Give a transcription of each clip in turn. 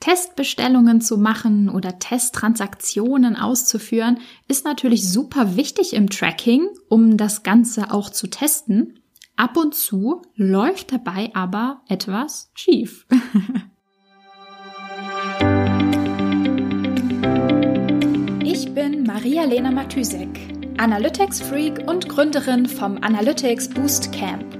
Testbestellungen zu machen oder Testtransaktionen auszuführen, ist natürlich super wichtig im Tracking, um das Ganze auch zu testen. Ab und zu läuft dabei aber etwas schief. ich bin Maria-Lena Matysek, Analytics-Freak und Gründerin vom Analytics Boost Camp.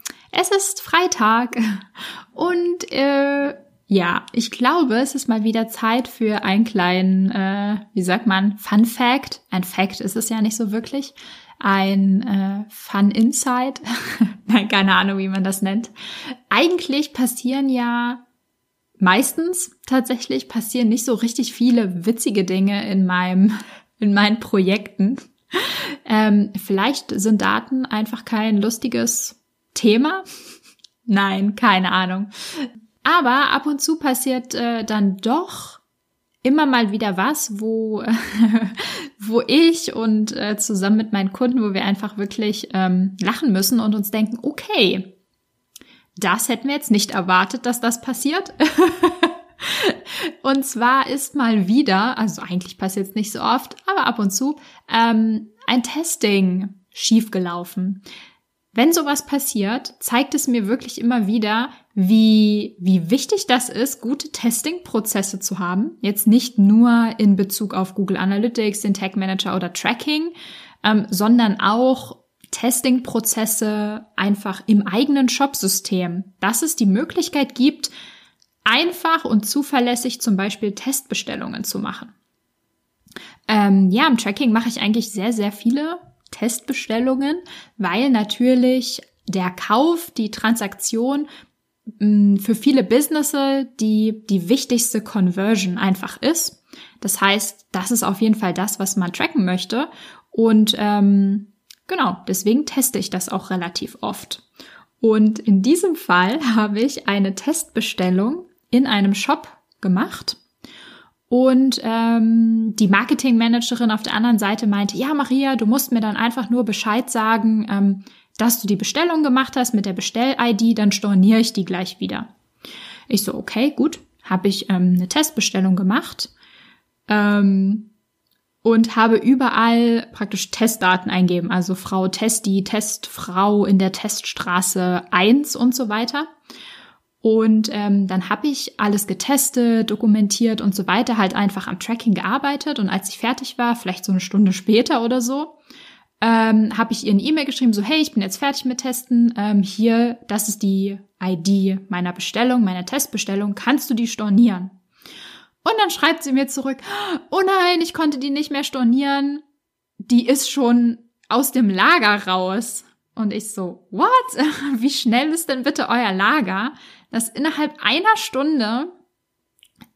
Es ist Freitag und äh, ja, ich glaube, es ist mal wieder Zeit für einen kleinen, äh, wie sagt man, Fun Fact. Ein Fact ist es ja nicht so wirklich. Ein äh, Fun Insight. Nein, keine Ahnung, wie man das nennt. Eigentlich passieren ja meistens tatsächlich passieren nicht so richtig viele witzige Dinge in meinem, in meinen Projekten. Ähm, vielleicht sind Daten einfach kein lustiges Thema? Nein, keine Ahnung. Aber ab und zu passiert äh, dann doch immer mal wieder was, wo, wo ich und äh, zusammen mit meinen Kunden, wo wir einfach wirklich ähm, lachen müssen und uns denken, okay, das hätten wir jetzt nicht erwartet, dass das passiert. und zwar ist mal wieder, also eigentlich passiert es nicht so oft, aber ab und zu, ähm, ein Testing schiefgelaufen. Wenn sowas passiert, zeigt es mir wirklich immer wieder, wie, wie wichtig das ist, gute Testing-Prozesse zu haben. Jetzt nicht nur in Bezug auf Google Analytics, den Tag Manager oder Tracking, ähm, sondern auch Testing-Prozesse einfach im eigenen Shop-System, dass es die Möglichkeit gibt, einfach und zuverlässig zum Beispiel Testbestellungen zu machen. Ähm, ja, im Tracking mache ich eigentlich sehr, sehr viele Testbestellungen, weil natürlich der Kauf, die Transaktion mm, für viele Businesses die, die wichtigste Conversion einfach ist. Das heißt, das ist auf jeden Fall das, was man tracken möchte. Und ähm, genau, deswegen teste ich das auch relativ oft. Und in diesem Fall habe ich eine Testbestellung in einem Shop gemacht und ähm, die Marketingmanagerin auf der anderen Seite meinte, ja, Maria, du musst mir dann einfach nur Bescheid sagen, ähm, dass du die Bestellung gemacht hast mit der Bestell-ID, dann storniere ich die gleich wieder. Ich so, okay, gut, habe ich ähm, eine Testbestellung gemacht ähm, und habe überall praktisch Testdaten eingeben, also Frau Testi, Testfrau in der Teststraße 1 und so weiter. Und ähm, dann habe ich alles getestet, dokumentiert und so weiter, halt einfach am Tracking gearbeitet. Und als ich fertig war, vielleicht so eine Stunde später oder so, ähm, habe ich ihr eine E-Mail geschrieben, so, hey, ich bin jetzt fertig mit Testen. Ähm, hier, das ist die ID meiner Bestellung, meiner Testbestellung. Kannst du die stornieren? Und dann schreibt sie mir zurück, oh nein, ich konnte die nicht mehr stornieren. Die ist schon aus dem Lager raus. Und ich so, what? Wie schnell ist denn bitte euer Lager? dass innerhalb einer Stunde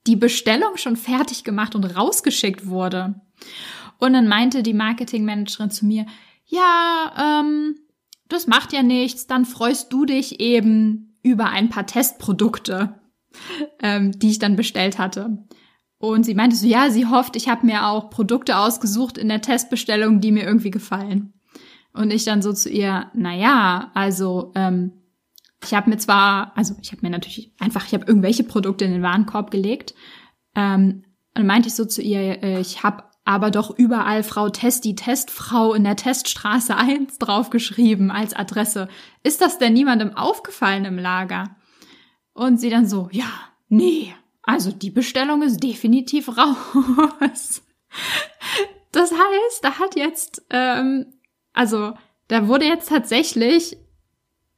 die Bestellung schon fertig gemacht und rausgeschickt wurde. Und dann meinte die Marketingmanagerin zu mir, ja, ähm, das macht ja nichts, dann freust du dich eben über ein paar Testprodukte, ähm, die ich dann bestellt hatte. Und sie meinte so, ja, sie hofft, ich habe mir auch Produkte ausgesucht in der Testbestellung, die mir irgendwie gefallen. Und ich dann so zu ihr, na ja, also ähm, ich habe mir zwar, also ich habe mir natürlich einfach, ich habe irgendwelche Produkte in den Warenkorb gelegt. Ähm, und meinte ich so zu ihr, äh, ich habe aber doch überall Frau Testi Testfrau in der Teststraße 1 draufgeschrieben als Adresse. Ist das denn niemandem aufgefallen im Lager? Und sie dann so, ja, nee, also die Bestellung ist definitiv raus. Das heißt, da hat jetzt, ähm, also da wurde jetzt tatsächlich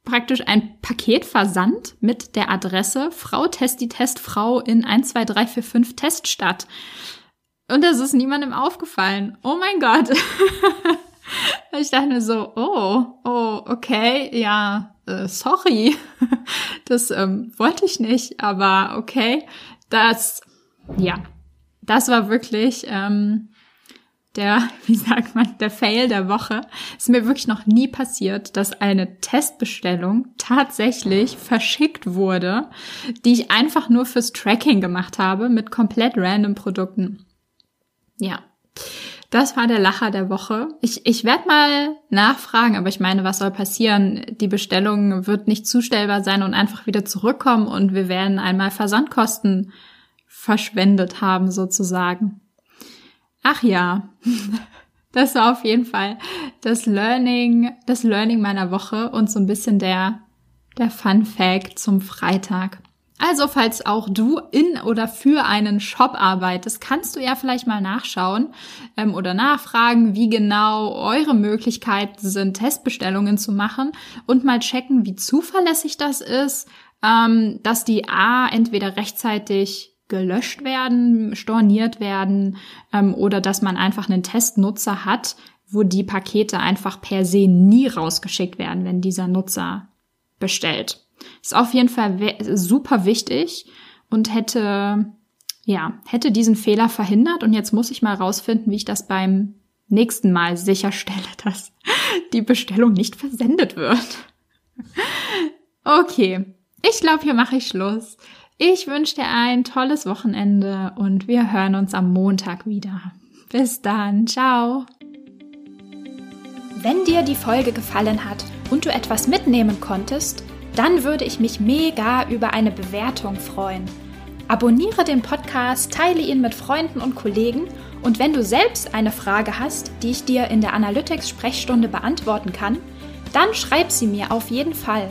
praktisch ein Paket versandt mit der Adresse Frau Testi Testfrau in 12345 Teststadt. Und das ist niemandem aufgefallen. Oh mein Gott. ich dachte mir so, oh, oh, okay, ja, äh, sorry. Das ähm, wollte ich nicht, aber okay. Das, ja, das war wirklich ähm, der, wie sagt man, der Fail der Woche. Ist mir wirklich noch nie passiert, dass eine Testbestellung tatsächlich verschickt wurde, die ich einfach nur fürs Tracking gemacht habe mit komplett random Produkten. Ja. Das war der Lacher der Woche. Ich, ich werde mal nachfragen, aber ich meine, was soll passieren? Die Bestellung wird nicht zustellbar sein und einfach wieder zurückkommen und wir werden einmal Versandkosten verschwendet haben sozusagen. Ach ja, das war auf jeden Fall das Learning, das Learning meiner Woche und so ein bisschen der, der Fun Fact zum Freitag. Also, falls auch du in oder für einen Shop arbeitest, kannst du ja vielleicht mal nachschauen ähm, oder nachfragen, wie genau eure Möglichkeiten sind, Testbestellungen zu machen und mal checken, wie zuverlässig das ist, ähm, dass die A entweder rechtzeitig gelöscht werden, storniert werden ähm, oder dass man einfach einen Testnutzer hat, wo die Pakete einfach per se nie rausgeschickt werden, wenn dieser Nutzer bestellt. Ist auf jeden Fall super wichtig und hätte, ja, hätte diesen Fehler verhindert und jetzt muss ich mal rausfinden, wie ich das beim nächsten Mal sicherstelle, dass die Bestellung nicht versendet wird. Okay, ich glaube, hier mache ich Schluss. Ich wünsche dir ein tolles Wochenende und wir hören uns am Montag wieder. Bis dann, ciao. Wenn dir die Folge gefallen hat und du etwas mitnehmen konntest, dann würde ich mich mega über eine Bewertung freuen. Abonniere den Podcast, teile ihn mit Freunden und Kollegen und wenn du selbst eine Frage hast, die ich dir in der Analytics-Sprechstunde beantworten kann, dann schreib sie mir auf jeden Fall